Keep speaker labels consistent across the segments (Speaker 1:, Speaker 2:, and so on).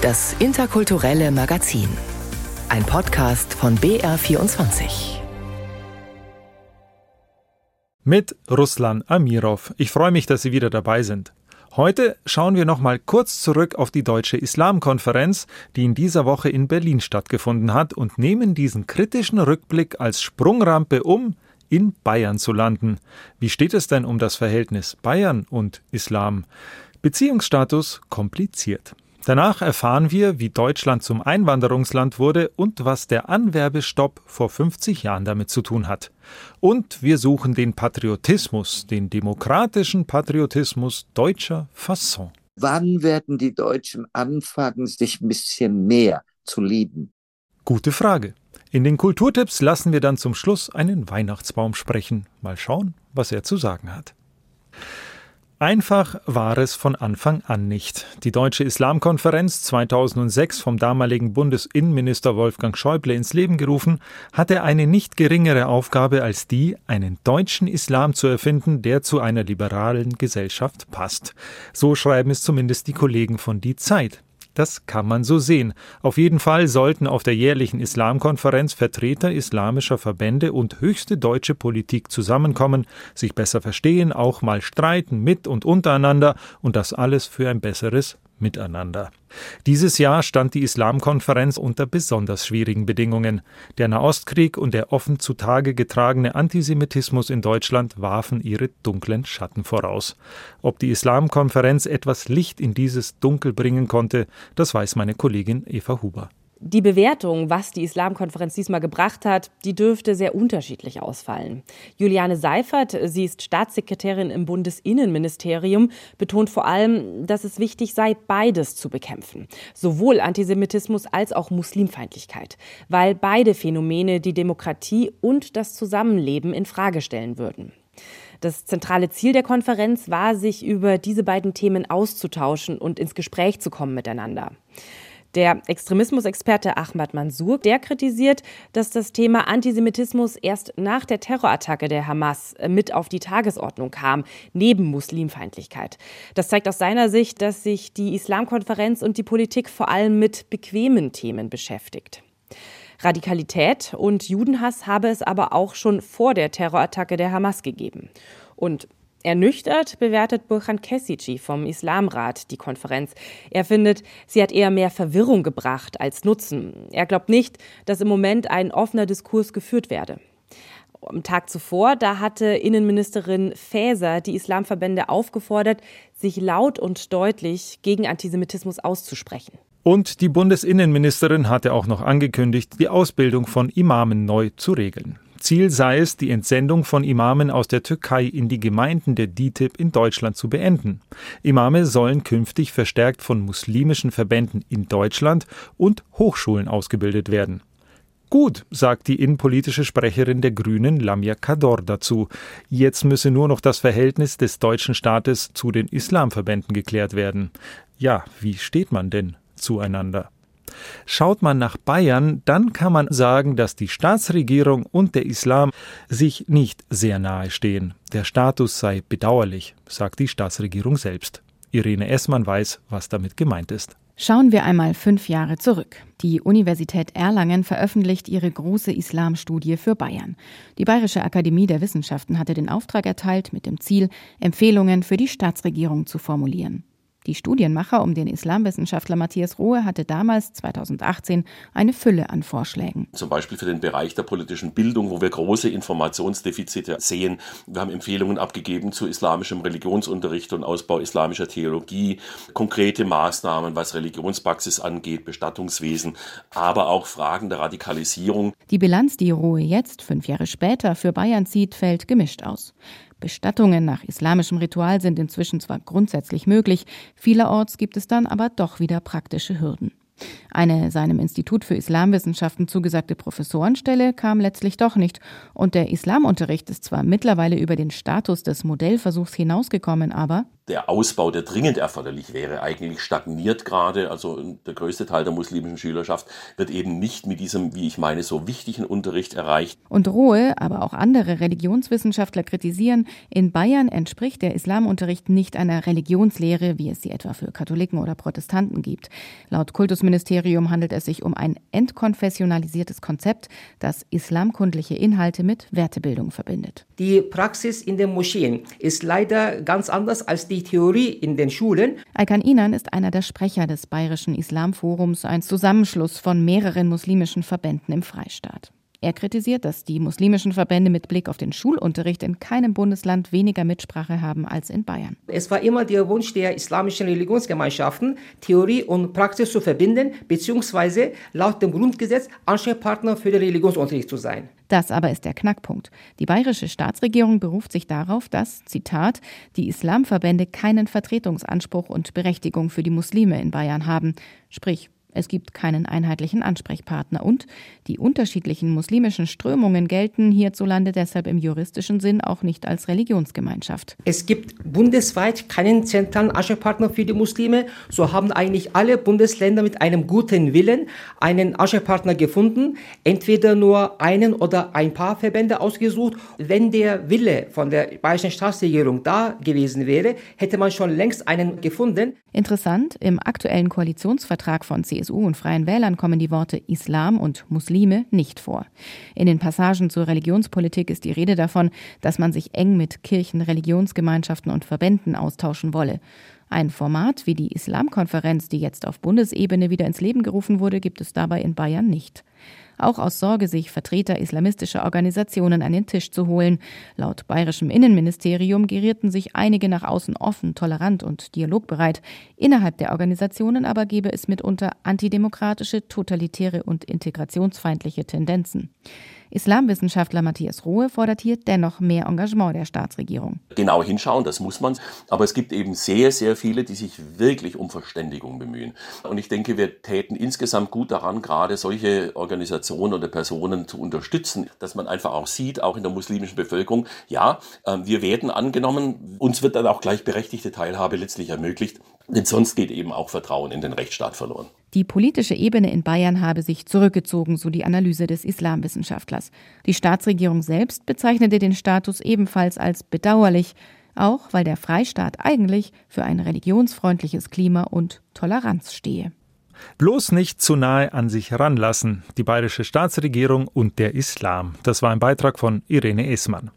Speaker 1: Das interkulturelle Magazin. Ein Podcast von BR24.
Speaker 2: Mit Ruslan Amirov. Ich freue mich, dass Sie wieder dabei sind. Heute schauen wir noch mal kurz zurück auf die Deutsche Islamkonferenz, die in dieser Woche in Berlin stattgefunden hat und nehmen diesen kritischen Rückblick als Sprungrampe um, in Bayern zu landen. Wie steht es denn um das Verhältnis Bayern und Islam? Beziehungsstatus kompliziert. Danach erfahren wir, wie Deutschland zum Einwanderungsland wurde und was der Anwerbestopp vor 50 Jahren damit zu tun hat. Und wir suchen den Patriotismus, den demokratischen Patriotismus deutscher Fasson.
Speaker 3: Wann werden die Deutschen anfangen, sich ein bisschen mehr zu lieben?
Speaker 2: Gute Frage. In den Kulturtipps lassen wir dann zum Schluss einen Weihnachtsbaum sprechen. Mal schauen, was er zu sagen hat. Einfach war es von Anfang an nicht. Die Deutsche Islamkonferenz 2006 vom damaligen Bundesinnenminister Wolfgang Schäuble ins Leben gerufen, hatte eine nicht geringere Aufgabe als die, einen deutschen Islam zu erfinden, der zu einer liberalen Gesellschaft passt. So schreiben es zumindest die Kollegen von Die Zeit. Das kann man so sehen. Auf jeden Fall sollten auf der jährlichen Islamkonferenz Vertreter islamischer Verbände und höchste deutsche Politik zusammenkommen, sich besser verstehen, auch mal streiten mit und untereinander und das alles für ein besseres miteinander. Dieses Jahr stand die Islamkonferenz unter besonders schwierigen Bedingungen. Der Nahostkrieg und der offen zutage getragene Antisemitismus in Deutschland warfen ihre dunklen Schatten voraus. Ob die Islamkonferenz etwas Licht in dieses Dunkel bringen konnte, das weiß meine Kollegin Eva Huber.
Speaker 4: Die Bewertung, was die Islamkonferenz diesmal gebracht hat, die dürfte sehr unterschiedlich ausfallen. Juliane Seifert, sie ist Staatssekretärin im Bundesinnenministerium, betont vor allem, dass es wichtig sei, beides zu bekämpfen. Sowohl Antisemitismus als auch Muslimfeindlichkeit, weil beide Phänomene die Demokratie und das Zusammenleben in Frage stellen würden. Das zentrale Ziel der Konferenz war, sich über diese beiden Themen auszutauschen und ins Gespräch zu kommen miteinander. Der Extremismusexperte Ahmad Mansour, der kritisiert, dass das Thema Antisemitismus erst nach der Terrorattacke der Hamas äh, mit auf die Tagesordnung kam, neben Muslimfeindlichkeit. Das zeigt aus seiner Sicht, dass sich die Islamkonferenz und die Politik vor allem mit bequemen Themen beschäftigt. Radikalität und Judenhass habe es aber auch schon vor der Terrorattacke der Hamas gegeben. Und Ernüchtert bewertet Burhan Kessici vom Islamrat die Konferenz. Er findet, sie hat eher mehr Verwirrung gebracht als Nutzen. Er glaubt nicht, dass im Moment ein offener Diskurs geführt werde. Am Tag zuvor, da hatte Innenministerin Faeser die Islamverbände aufgefordert, sich laut und deutlich gegen Antisemitismus auszusprechen.
Speaker 2: Und die Bundesinnenministerin hatte auch noch angekündigt, die Ausbildung von Imamen neu zu regeln. Ziel sei es, die Entsendung von Imamen aus der Türkei in die Gemeinden der DITIB in Deutschland zu beenden. Imame sollen künftig verstärkt von muslimischen Verbänden in Deutschland und Hochschulen ausgebildet werden. Gut, sagt die innenpolitische Sprecherin der Grünen Lamia Kador dazu. Jetzt müsse nur noch das Verhältnis des deutschen Staates zu den Islamverbänden geklärt werden. Ja, wie steht man denn zueinander? Schaut man nach Bayern, dann kann man sagen, dass die Staatsregierung und der Islam sich nicht sehr nahe stehen. Der Status sei bedauerlich, sagt die Staatsregierung selbst. Irene Essmann weiß, was damit gemeint ist.
Speaker 5: Schauen wir einmal fünf Jahre zurück. Die Universität Erlangen veröffentlicht ihre große Islamstudie für Bayern. Die Bayerische Akademie der Wissenschaften hatte den Auftrag erteilt, mit dem Ziel, Empfehlungen für die Staatsregierung zu formulieren. Die Studienmacher um den Islamwissenschaftler Matthias Rohe hatte damals, 2018, eine Fülle an Vorschlägen.
Speaker 6: Zum Beispiel für den Bereich der politischen Bildung, wo wir große Informationsdefizite sehen. Wir haben Empfehlungen abgegeben zu islamischem Religionsunterricht und Ausbau islamischer Theologie, konkrete Maßnahmen, was Religionspraxis angeht, Bestattungswesen, aber auch Fragen der Radikalisierung.
Speaker 5: Die Bilanz, die Rohe jetzt, fünf Jahre später, für Bayern zieht, fällt gemischt aus. Bestattungen nach islamischem Ritual sind inzwischen zwar grundsätzlich möglich, vielerorts gibt es dann aber doch wieder praktische Hürden. Eine seinem Institut für Islamwissenschaften zugesagte Professorenstelle kam letztlich doch nicht, und der Islamunterricht ist zwar mittlerweile über den Status des Modellversuchs hinausgekommen, aber
Speaker 6: der Ausbau, der dringend erforderlich wäre, eigentlich stagniert gerade. Also der größte Teil der muslimischen Schülerschaft wird eben nicht mit diesem, wie ich meine, so wichtigen Unterricht erreicht.
Speaker 5: Und Rohe, aber auch andere Religionswissenschaftler kritisieren, in Bayern entspricht der Islamunterricht nicht einer Religionslehre, wie es sie etwa für Katholiken oder Protestanten gibt. Laut Kultusministerium handelt es sich um ein entkonfessionalisiertes Konzept, das islamkundliche Inhalte mit Wertebildung verbindet.
Speaker 7: Die Praxis in den Moscheen ist leider ganz anders als die Theorie in den Schulen.
Speaker 5: Alkan Inan ist einer der Sprecher des Bayerischen Islamforums, ein Zusammenschluss von mehreren muslimischen Verbänden im Freistaat. Er kritisiert, dass die muslimischen Verbände mit Blick auf den Schulunterricht in keinem Bundesland weniger Mitsprache haben als in Bayern.
Speaker 7: Es war immer der Wunsch der islamischen Religionsgemeinschaften, Theorie und Praxis zu verbinden, beziehungsweise laut dem Grundgesetz Ansprechpartner für den Religionsunterricht zu sein.
Speaker 5: Das aber ist der Knackpunkt. Die bayerische Staatsregierung beruft sich darauf, dass, Zitat, die Islamverbände keinen Vertretungsanspruch und Berechtigung für die Muslime in Bayern haben, sprich es gibt keinen einheitlichen Ansprechpartner und die unterschiedlichen muslimischen Strömungen gelten hierzulande deshalb im juristischen Sinn auch nicht als Religionsgemeinschaft.
Speaker 7: Es gibt bundesweit keinen zentralen Ansprechpartner für die Muslime. So haben eigentlich alle Bundesländer mit einem guten Willen einen Ansprechpartner gefunden, entweder nur einen oder ein paar Verbände ausgesucht. Wenn der Wille von der bayerischen Staatsregierung da gewesen wäre, hätte man schon längst einen gefunden.
Speaker 5: Interessant, im aktuellen Koalitionsvertrag von CSU und Freien Wählern kommen die Worte Islam und Muslime nicht vor. In den Passagen zur Religionspolitik ist die Rede davon, dass man sich eng mit Kirchen, Religionsgemeinschaften und Verbänden austauschen wolle. Ein Format wie die Islamkonferenz, die jetzt auf Bundesebene wieder ins Leben gerufen wurde, gibt es dabei in Bayern nicht auch aus Sorge, sich Vertreter islamistischer Organisationen an den Tisch zu holen. Laut bayerischem Innenministerium gerierten sich einige nach außen offen, tolerant und dialogbereit. Innerhalb der Organisationen aber gebe es mitunter antidemokratische, totalitäre und integrationsfeindliche Tendenzen. Islamwissenschaftler Matthias Rohe fordert hier dennoch mehr Engagement der Staatsregierung.
Speaker 6: Genau hinschauen, das muss man. Aber es gibt eben sehr, sehr viele, die sich wirklich um Verständigung bemühen. Und ich denke, wir täten insgesamt gut daran, gerade solche Organisationen oder Personen zu unterstützen, dass man einfach auch sieht, auch in der muslimischen Bevölkerung, ja, ähm, wir werden angenommen, uns wird dann auch gleichberechtigte Teilhabe letztlich ermöglicht. Denn sonst geht eben auch Vertrauen in den Rechtsstaat verloren.
Speaker 5: Die politische Ebene in Bayern habe sich zurückgezogen, so die Analyse des Islamwissenschaftlers. Die Staatsregierung selbst bezeichnete den Status ebenfalls als bedauerlich, auch weil der Freistaat eigentlich für ein religionsfreundliches Klima und Toleranz stehe.
Speaker 2: Bloß nicht zu nahe an sich ranlassen, die bayerische Staatsregierung und der Islam. Das war ein Beitrag von Irene Esmann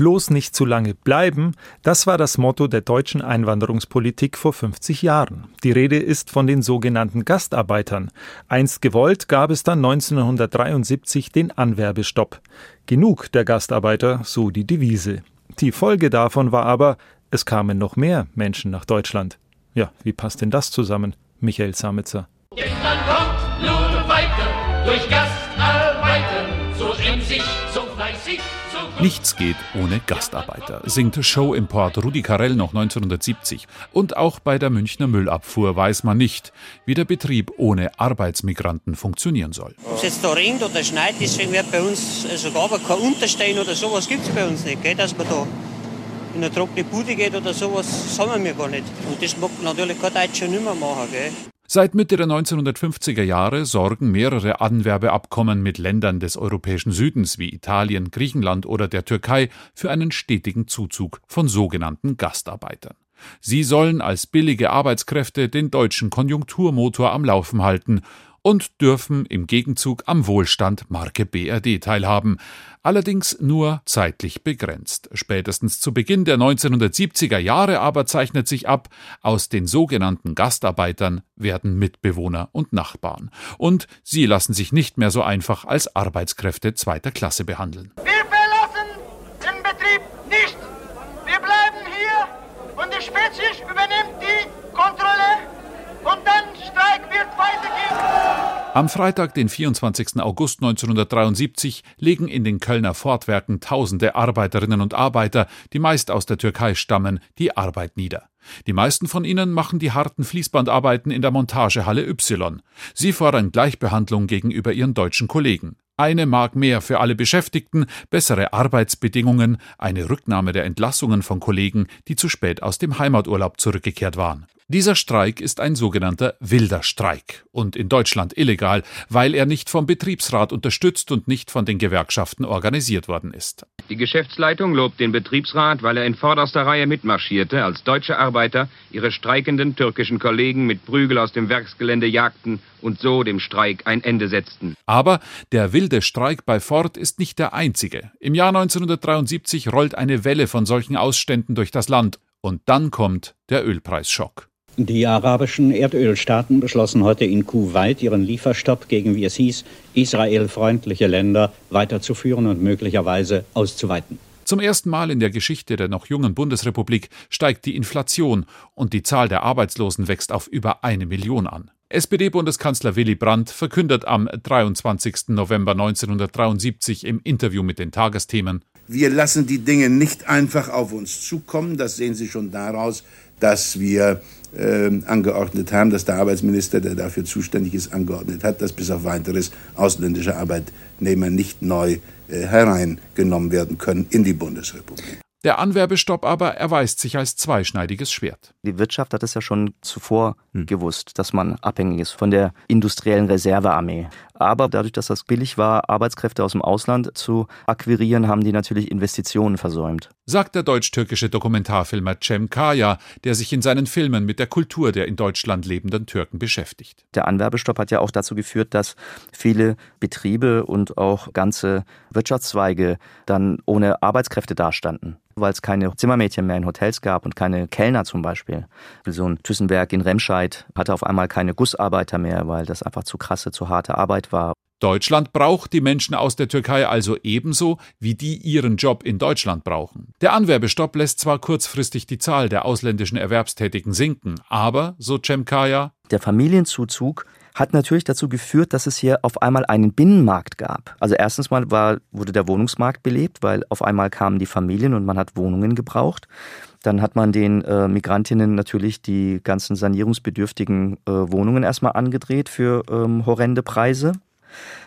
Speaker 2: bloß nicht zu lange bleiben, das war das Motto der deutschen Einwanderungspolitik vor 50 Jahren. Die Rede ist von den sogenannten Gastarbeitern. Einst gewollt gab es dann 1973 den Anwerbestopp. Genug der Gastarbeiter, so die Devise. Die Folge davon war aber, es kamen noch mehr Menschen nach Deutschland. Ja, wie passt denn das zusammen? Michael Samitzer.
Speaker 8: Gestern kommt nur weiter durch Gastarbeiten,
Speaker 9: Nichts geht ohne Gastarbeiter, singt Show-Import Rudi Carell noch 1970. Und auch bei der Münchner Müllabfuhr weiß man nicht, wie der Betrieb ohne Arbeitsmigranten funktionieren soll.
Speaker 10: Ob es jetzt da regnet oder schneit, deswegen wird bei uns also gar kein Unterstein oder sowas gibt es bei uns nicht, gell? dass man da in eine trockene Bude geht oder sowas, sagen wir gar nicht. Und das mag natürlich kein Deutscher nicht mehr machen. Gell?
Speaker 9: Seit Mitte der 1950er Jahre sorgen mehrere Anwerbeabkommen mit Ländern des europäischen Südens wie Italien, Griechenland oder der Türkei für einen stetigen Zuzug von sogenannten Gastarbeitern. Sie sollen als billige Arbeitskräfte den deutschen Konjunkturmotor am Laufen halten und dürfen im Gegenzug am Wohlstand Marke BRD teilhaben, allerdings nur zeitlich begrenzt. Spätestens zu Beginn der 1970er Jahre aber zeichnet sich ab, aus den sogenannten Gastarbeitern werden Mitbewohner und Nachbarn. Und sie lassen sich nicht mehr so einfach als Arbeitskräfte zweiter Klasse behandeln.
Speaker 11: Wir verlassen den Betrieb nicht. Wir bleiben hier und die Spezies übernimmt die Kontrolle und dann Streik wird weitergehen.
Speaker 9: Am Freitag, den 24. August 1973, legen in den Kölner Fortwerken tausende Arbeiterinnen und Arbeiter, die meist aus der Türkei stammen, die Arbeit nieder. Die meisten von ihnen machen die harten Fließbandarbeiten in der Montagehalle Y. Sie fordern Gleichbehandlung gegenüber ihren deutschen Kollegen. Eine Mark mehr für alle Beschäftigten, bessere Arbeitsbedingungen, eine Rücknahme der Entlassungen von Kollegen, die zu spät aus dem Heimaturlaub zurückgekehrt waren. Dieser Streik ist ein sogenannter wilder Streik und in Deutschland illegal, weil er nicht vom Betriebsrat unterstützt und nicht von den Gewerkschaften organisiert worden ist.
Speaker 12: Die Geschäftsleitung lobt den Betriebsrat, weil er in vorderster Reihe mitmarschierte, als deutsche Arbeiter ihre streikenden türkischen Kollegen mit Prügel aus dem Werksgelände jagten und so dem Streik ein Ende setzten.
Speaker 9: Aber der wilde Streik bei Ford ist nicht der einzige. Im Jahr 1973 rollt eine Welle von solchen Ausständen durch das Land und dann kommt der Ölpreisschock.
Speaker 13: Die arabischen Erdölstaaten beschlossen heute in Kuwait ihren Lieferstopp gegen, wie es hieß, israelfreundliche Länder weiterzuführen und möglicherweise auszuweiten.
Speaker 9: Zum ersten Mal in der Geschichte der noch jungen Bundesrepublik steigt die Inflation und die Zahl der Arbeitslosen wächst auf über eine Million an. SPD-Bundeskanzler Willy Brandt verkündet am 23. November 1973 im Interview mit den Tagesthemen
Speaker 14: Wir lassen die Dinge nicht einfach auf uns zukommen. Das sehen Sie schon daraus, dass wir angeordnet haben, dass der Arbeitsminister, der dafür zuständig ist, angeordnet hat, dass bis auf weiteres ausländische Arbeitnehmer nicht neu äh, hereingenommen werden können in die Bundesrepublik.
Speaker 9: Der Anwerbestopp aber erweist sich als zweischneidiges Schwert.
Speaker 15: Die Wirtschaft hat es ja schon zuvor hm. gewusst, dass man abhängig ist von der industriellen Reservearmee. Aber dadurch, dass das billig war, Arbeitskräfte aus dem Ausland zu akquirieren, haben die natürlich Investitionen versäumt.
Speaker 9: Sagt der deutsch-türkische Dokumentarfilmer Cem Kaya, der sich in seinen Filmen mit der Kultur der in Deutschland lebenden Türken beschäftigt.
Speaker 15: Der Anwerbestopp hat ja auch dazu geführt, dass viele Betriebe und auch ganze Wirtschaftszweige dann ohne Arbeitskräfte dastanden weil es keine Zimmermädchen mehr in Hotels gab und keine Kellner zum Beispiel. So ein Thyssenberg in Remscheid hatte auf einmal keine Gussarbeiter mehr, weil das einfach zu krasse, zu harte Arbeit war.
Speaker 9: Deutschland braucht die Menschen aus der Türkei also ebenso, wie die ihren Job in Deutschland brauchen. Der Anwerbestopp lässt zwar kurzfristig die Zahl der ausländischen Erwerbstätigen sinken, aber, so Cemkaya,
Speaker 15: der Familienzuzug hat natürlich dazu geführt, dass es hier auf einmal einen Binnenmarkt gab. Also erstens mal war, wurde der Wohnungsmarkt belebt, weil auf einmal kamen die Familien und man hat Wohnungen gebraucht. Dann hat man den äh, Migrantinnen natürlich die ganzen sanierungsbedürftigen äh, Wohnungen erstmal angedreht für ähm, horrende Preise.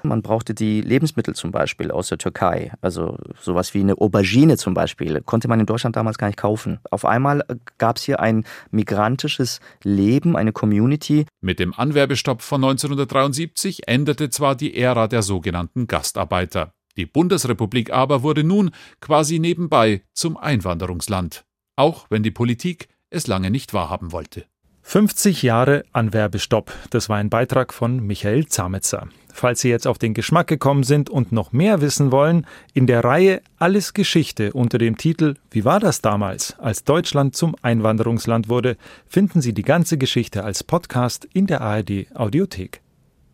Speaker 15: Man brauchte die Lebensmittel zum Beispiel aus der Türkei. Also sowas wie eine Aubergine zum Beispiel konnte man in Deutschland damals gar nicht kaufen. Auf einmal äh, gab es hier ein migrantisches Leben, eine Community.
Speaker 9: Mit dem Anwerbestopp von 1973 endete zwar die Ära der sogenannten Gastarbeiter. Die Bundesrepublik aber wurde nun quasi nebenbei zum Einwanderungsland. Auch wenn die Politik es lange nicht wahrhaben wollte.
Speaker 2: 50 Jahre Anwerbestopp. Das war ein Beitrag von Michael Zametzer. Falls Sie jetzt auf den Geschmack gekommen sind und noch mehr wissen wollen, in der Reihe Alles Geschichte unter dem Titel Wie war das damals, als Deutschland zum Einwanderungsland wurde, finden Sie die ganze Geschichte als Podcast in der ARD Audiothek.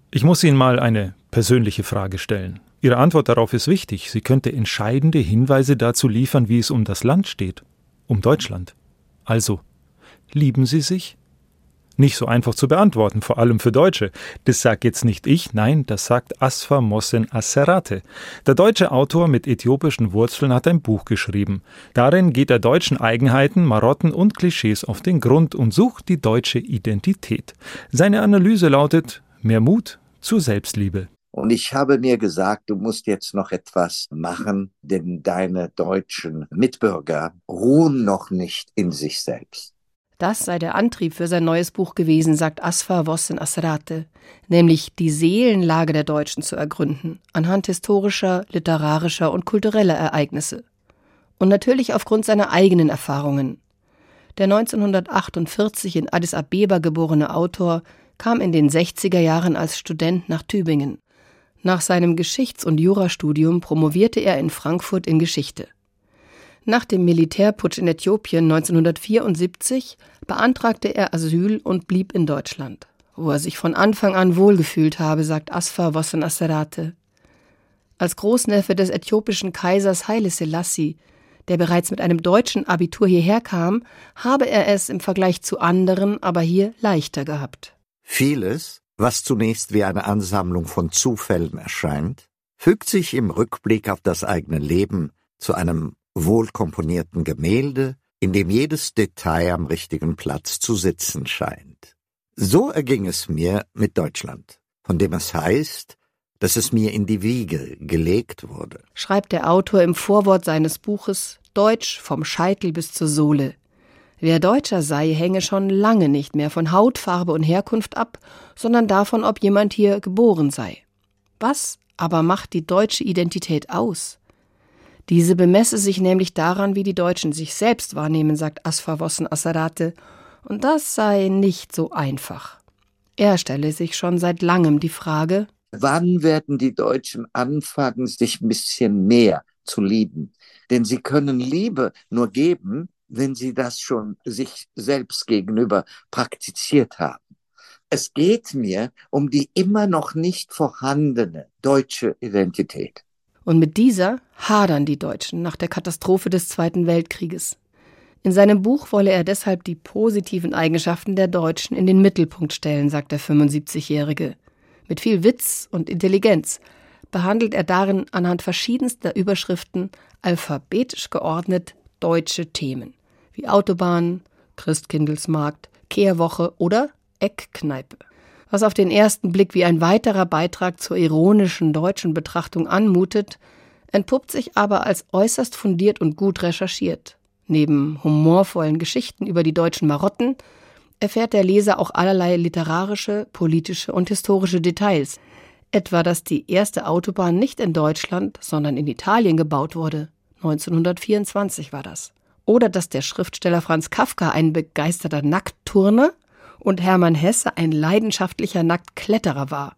Speaker 2: Ich muss Ihnen mal eine persönliche Frage stellen. Ihre Antwort darauf ist wichtig. Sie könnte entscheidende Hinweise dazu liefern, wie es um das Land steht, um Deutschland. Also, lieben Sie sich? Nicht so einfach zu beantworten, vor allem für Deutsche. Das sagt jetzt nicht ich, nein, das sagt Asfa Mossen Asserate. Der deutsche Autor mit äthiopischen Wurzeln hat ein Buch geschrieben. Darin geht er deutschen Eigenheiten, Marotten und Klischees auf den Grund und sucht die deutsche Identität. Seine Analyse lautet mehr Mut zur Selbstliebe.
Speaker 3: Und ich habe mir gesagt, du musst jetzt noch etwas machen, denn deine deutschen Mitbürger ruhen noch nicht in sich selbst.
Speaker 16: Das sei der Antrieb für sein neues Buch gewesen, sagt Asfa Vossen Asrate, nämlich die Seelenlage der Deutschen zu ergründen, anhand historischer, literarischer und kultureller Ereignisse. Und natürlich aufgrund seiner eigenen Erfahrungen. Der 1948 in Addis Abeba geborene Autor kam in den 60er Jahren als Student nach Tübingen. Nach seinem Geschichts- und Jurastudium promovierte er in Frankfurt in Geschichte. Nach dem Militärputsch in Äthiopien 1974 beantragte er Asyl und blieb in Deutschland, wo er sich von Anfang an wohlgefühlt habe, sagt Asfa Vossen Asserate. Als Großneffe des äthiopischen Kaisers Haile Selassie, der bereits mit einem deutschen Abitur hierher kam, habe er es im Vergleich zu anderen aber hier leichter gehabt.
Speaker 17: Vieles
Speaker 3: Was zunächst wie eine Ansammlung von Zufällen erscheint, fügt sich im Rückblick auf das eigene Leben zu einem wohlkomponierten Gemälde, in dem jedes Detail am richtigen Platz zu sitzen scheint. So erging es mir mit Deutschland, von dem es heißt, dass es mir in die Wiege gelegt wurde.
Speaker 16: Schreibt der Autor im Vorwort seines Buches Deutsch vom Scheitel bis zur Sohle. Wer Deutscher sei, hänge schon lange nicht mehr von Hautfarbe und Herkunft ab, sondern davon, ob jemand hier geboren sei. Was aber macht die deutsche Identität aus? Diese bemesse sich nämlich daran, wie die Deutschen sich selbst wahrnehmen, sagt Asfawossen Asserate, und das sei nicht so einfach. Er stelle sich schon seit langem die Frage,
Speaker 3: Wann werden die Deutschen anfangen, sich ein bisschen mehr zu lieben? Denn sie können Liebe nur geben, wenn sie das schon sich selbst gegenüber praktiziert haben. Es geht mir um die immer noch nicht vorhandene deutsche Identität.
Speaker 16: Und mit dieser hadern die Deutschen nach der Katastrophe des Zweiten Weltkrieges. In seinem Buch wolle er deshalb die positiven Eigenschaften der Deutschen in den Mittelpunkt stellen, sagt der 75-Jährige. Mit viel Witz und Intelligenz behandelt er darin anhand verschiedenster Überschriften alphabetisch geordnet deutsche Themen wie Autobahn, Christkindlesmarkt, Kehrwoche oder Eckkneipe. Was auf den ersten Blick wie ein weiterer Beitrag zur ironischen deutschen Betrachtung anmutet, entpuppt sich aber als äußerst fundiert und gut recherchiert. Neben humorvollen Geschichten über die deutschen Marotten erfährt der Leser auch allerlei literarische, politische und historische Details, etwa dass die erste Autobahn nicht in Deutschland, sondern in Italien gebaut wurde. 1924 war das oder dass der Schriftsteller Franz Kafka ein begeisterter Nacktturner und Hermann Hesse ein leidenschaftlicher Nacktkletterer war.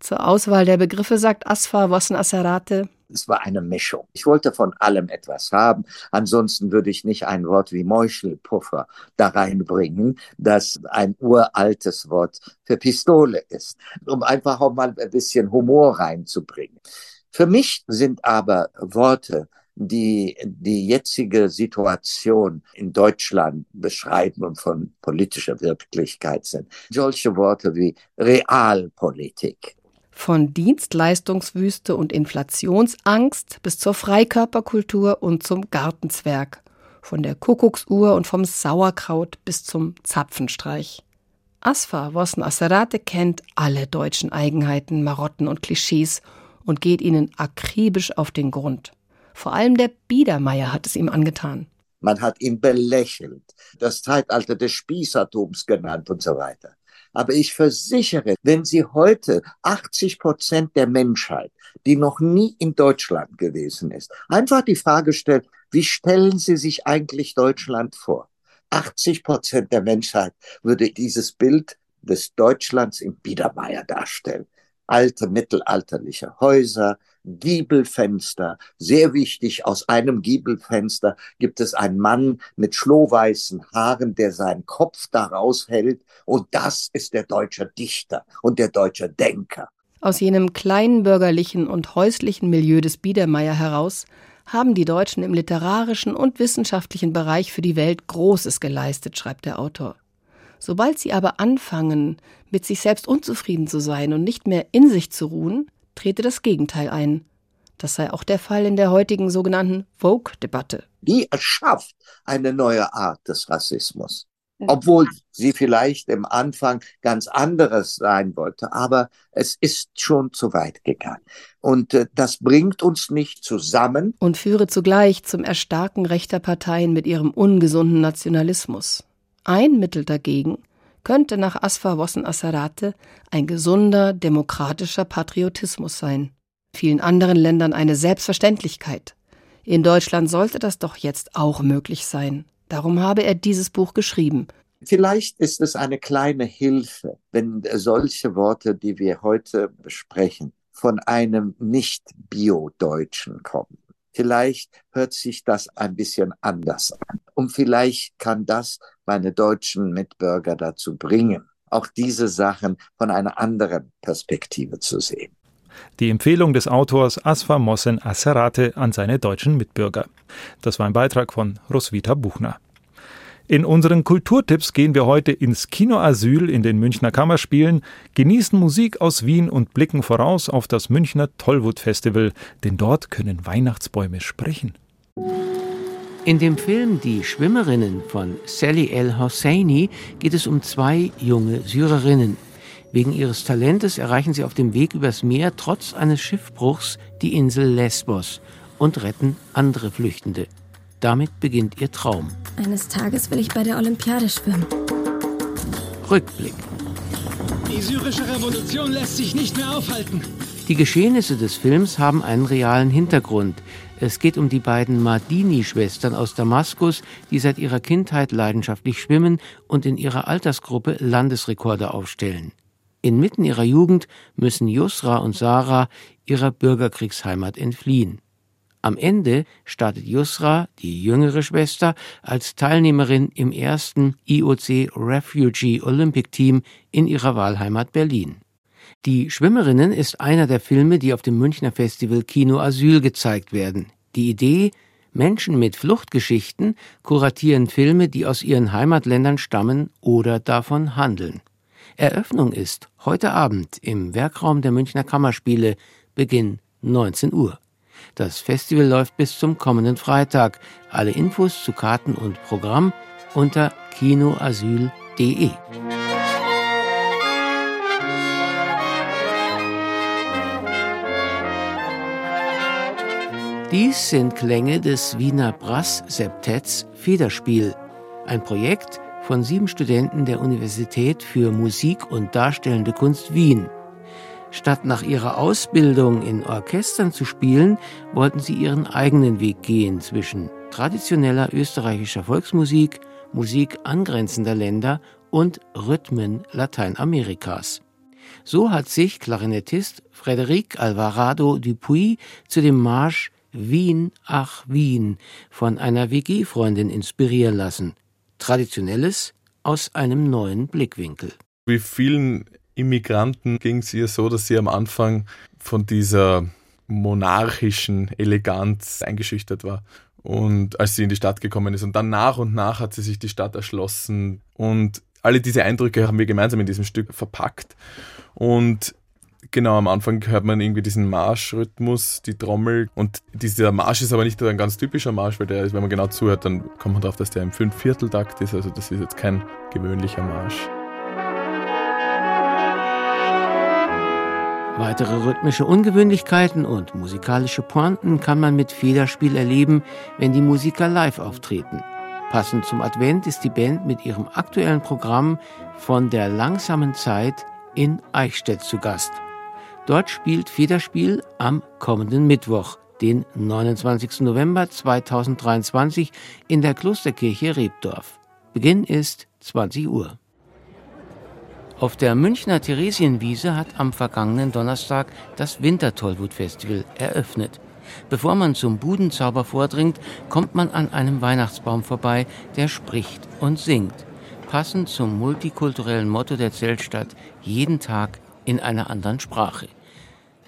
Speaker 16: Zur Auswahl der Begriffe sagt Asfar Wossen Asserate,
Speaker 3: es war eine Mischung. Ich wollte von allem etwas haben. Ansonsten würde ich nicht ein Wort wie Meuchelpuffer da reinbringen, das ein uraltes Wort für Pistole ist, um einfach auch mal ein bisschen Humor reinzubringen. Für mich sind aber Worte die die jetzige Situation in Deutschland beschreiben und von politischer Wirklichkeit sind. Solche Worte wie Realpolitik.
Speaker 16: Von Dienstleistungswüste und Inflationsangst bis zur Freikörperkultur und zum Gartenzwerg. Von der Kuckucksuhr und vom Sauerkraut bis zum Zapfenstreich. Asfa Wossen Asserate kennt alle deutschen Eigenheiten, Marotten und Klischees und geht ihnen akribisch auf den Grund. Vor allem der Biedermeier hat es ihm angetan.
Speaker 3: Man hat ihn belächelt, das Zeitalter des Spießertums genannt und so weiter. Aber ich versichere, wenn Sie heute 80 Prozent der Menschheit, die noch nie in Deutschland gewesen ist, einfach die Frage stellt, wie stellen Sie sich eigentlich Deutschland vor? 80 Prozent der Menschheit würde dieses Bild des Deutschlands im Biedermeier darstellen. Alte mittelalterliche Häuser, Giebelfenster. Sehr wichtig, aus einem Giebelfenster gibt es einen Mann mit schlohweißen Haaren, der seinen Kopf daraus hält. Und das ist der deutsche Dichter und der deutsche Denker.
Speaker 16: Aus jenem kleinen bürgerlichen und häuslichen Milieu des Biedermeier heraus haben die Deutschen im literarischen und wissenschaftlichen Bereich für die Welt Großes geleistet, schreibt der Autor. Sobald sie aber anfangen, mit sich selbst unzufrieden zu sein und nicht mehr in sich zu ruhen, trete das Gegenteil ein. Das sei auch der Fall in der heutigen sogenannten Vogue-Debatte.
Speaker 3: Die erschafft eine neue Art des Rassismus. Obwohl sie vielleicht im Anfang ganz anderes sein wollte, aber es ist schon zu weit gegangen. Und äh, das bringt uns nicht zusammen.
Speaker 16: Und führe zugleich zum Erstarken rechter Parteien mit ihrem ungesunden Nationalismus. Ein Mittel dagegen könnte nach Asfa Wossen Asserate ein gesunder, demokratischer Patriotismus sein. Vielen anderen Ländern eine Selbstverständlichkeit. In Deutschland sollte das doch jetzt auch möglich sein. Darum habe er dieses Buch geschrieben.
Speaker 3: Vielleicht ist es eine kleine Hilfe, wenn solche Worte, die wir heute besprechen, von einem Nicht-Bio-Deutschen kommen. Vielleicht hört sich das ein bisschen anders an. Und vielleicht kann das meine deutschen Mitbürger dazu bringen, auch diese Sachen von einer anderen Perspektive zu sehen.
Speaker 2: Die Empfehlung des Autors Asfa Mossen Asserate an seine deutschen Mitbürger. Das war ein Beitrag von Roswitha Buchner. In unseren Kulturtipps gehen wir heute ins Kinoasyl in den Münchner Kammerspielen, genießen Musik aus Wien und blicken voraus auf das Münchner Tollwood Festival, denn dort können Weihnachtsbäume sprechen.
Speaker 17: In dem Film Die Schwimmerinnen von Sally El Hosseini geht es um zwei junge Syrerinnen. Wegen ihres Talentes erreichen sie auf dem Weg übers Meer trotz eines Schiffbruchs die Insel Lesbos und retten andere Flüchtende. Damit beginnt ihr Traum.
Speaker 18: Eines Tages will ich bei der Olympiade schwimmen.
Speaker 17: Rückblick.
Speaker 19: Die syrische Revolution lässt sich nicht mehr aufhalten.
Speaker 17: Die Geschehnisse des Films haben einen realen Hintergrund. Es geht um die beiden Mardini-Schwestern aus Damaskus, die seit ihrer Kindheit leidenschaftlich schwimmen und in ihrer Altersgruppe Landesrekorde aufstellen. Inmitten ihrer Jugend müssen Yusra und Sarah ihrer Bürgerkriegsheimat entfliehen. Am Ende startet Yusra, die jüngere Schwester, als Teilnehmerin im ersten IOC Refugee Olympic Team in ihrer Wahlheimat Berlin. Die Schwimmerinnen ist einer der Filme, die auf dem Münchner Festival Kino Asyl gezeigt werden. Die Idee, Menschen mit Fluchtgeschichten kuratieren Filme, die aus ihren Heimatländern stammen oder davon handeln. Eröffnung ist heute Abend im Werkraum der Münchner Kammerspiele, Beginn 19 Uhr. Das Festival läuft bis zum kommenden Freitag. Alle Infos zu Karten und Programm unter kinoasyl.de. Dies sind Klänge des Wiener Brass-Septetts Federspiel, ein Projekt von sieben Studenten der Universität für Musik und Darstellende Kunst Wien. Statt nach ihrer Ausbildung in Orchestern zu spielen, wollten sie ihren eigenen Weg gehen zwischen traditioneller österreichischer Volksmusik, Musik angrenzender Länder und Rhythmen Lateinamerikas. So hat sich Klarinettist Frédéric Alvarado Dupuy zu dem Marsch Wien, ach Wien von einer WG-Freundin inspirieren lassen. Traditionelles aus einem neuen Blickwinkel.
Speaker 20: Wie vielen Immigranten ging es ihr so, dass sie am Anfang von dieser monarchischen Eleganz eingeschüchtert war. Und als sie in die Stadt gekommen ist. Und dann nach und nach hat sie sich die Stadt erschlossen. Und alle diese Eindrücke haben wir gemeinsam in diesem Stück verpackt. Und genau am Anfang hört man irgendwie diesen Marschrhythmus, die Trommel. Und dieser Marsch ist aber nicht ein ganz typischer Marsch, weil der, wenn man genau zuhört, dann kommt man darauf, dass der im Fünfvierteltakt ist. Also das ist jetzt kein gewöhnlicher Marsch.
Speaker 17: Weitere rhythmische Ungewöhnlichkeiten und musikalische Pointen kann man mit Federspiel erleben, wenn die Musiker live auftreten. Passend zum Advent ist die Band mit ihrem aktuellen Programm von der langsamen Zeit in Eichstätt zu Gast. Dort spielt Federspiel am kommenden Mittwoch, den 29. November 2023 in der Klosterkirche Rebdorf. Beginn ist 20 Uhr. Auf der Münchner Theresienwiese hat am vergangenen Donnerstag das Wintertollwut-Festival eröffnet. Bevor man zum Budenzauber vordringt, kommt man an einem Weihnachtsbaum vorbei, der spricht und singt. Passend zum multikulturellen Motto der Zeltstadt, jeden Tag in einer anderen Sprache.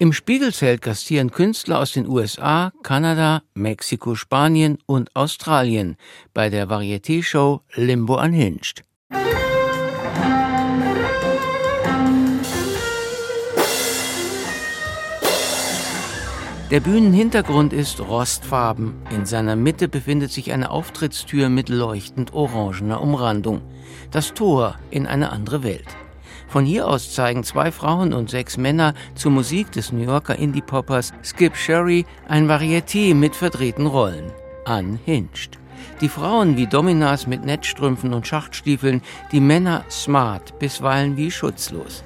Speaker 17: Im Spiegelzelt gastieren Künstler aus den USA, Kanada, Mexiko, Spanien und Australien bei der Varieté-Show Limbo Unhinged. Der Bühnenhintergrund ist rostfarben. In seiner Mitte befindet sich eine Auftrittstür mit leuchtend orangener Umrandung. Das Tor in eine andere Welt. Von hier aus zeigen zwei Frauen und sechs Männer zur Musik des New Yorker Indie-Poppers Skip Sherry ein Varieté mit verdrehten Rollen. Unhinged. Die Frauen wie Dominas mit Netzstrümpfen und Schachtstiefeln, die Männer smart, bisweilen wie schutzlos.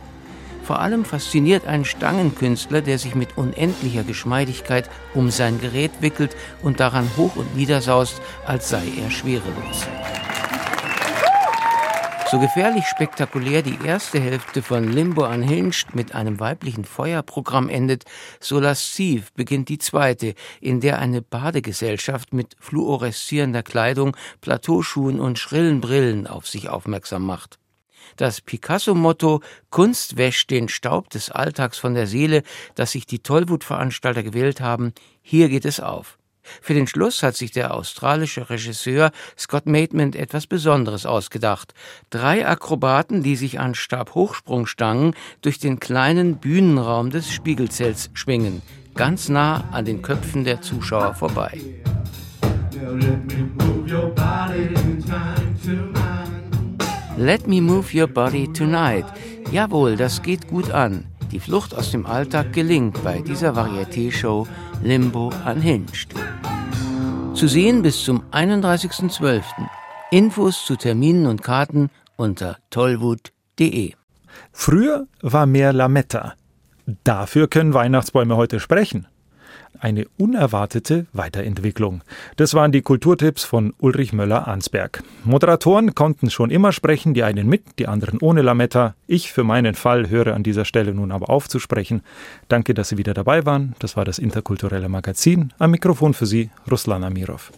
Speaker 17: Vor allem fasziniert ein Stangenkünstler, der sich mit unendlicher Geschmeidigkeit um sein Gerät wickelt und daran hoch und nieder saust, als sei er schwerelos. So gefährlich spektakulär die erste Hälfte von Limbo Unhinged mit einem weiblichen Feuerprogramm endet, so lasziv beginnt die zweite, in der eine Badegesellschaft mit fluoreszierender Kleidung, Plateauschuhen und schrillen Brillen auf sich aufmerksam macht. Das Picasso-Motto Kunst wäscht den Staub des Alltags von der Seele, das sich die Tollwut-Veranstalter gewählt haben, hier geht es auf. Für den Schluss hat sich der australische Regisseur Scott Maidment etwas Besonderes ausgedacht. Drei Akrobaten, die sich an Stabhochsprungstangen durch den kleinen Bühnenraum des Spiegelzelts schwingen, ganz nah an den Köpfen der Zuschauer vorbei. Let me move your body tonight. Jawohl, das geht gut an. Die Flucht aus dem Alltag gelingt bei dieser Varieté-Show Limbo Unhinged. Zu sehen bis zum 31.12. Infos zu Terminen und Karten unter tollwood.de.
Speaker 2: Früher war mehr Lametta. Dafür können Weihnachtsbäume heute sprechen eine unerwartete Weiterentwicklung. Das waren die Kulturtipps von Ulrich Möller-Arnsberg. Moderatoren konnten schon immer sprechen, die einen mit, die anderen ohne Lametta. Ich für meinen Fall höre an dieser Stelle nun aber auf zu sprechen. Danke, dass Sie wieder dabei waren. Das war das interkulturelle Magazin. Am Mikrofon für Sie Ruslan Amirov.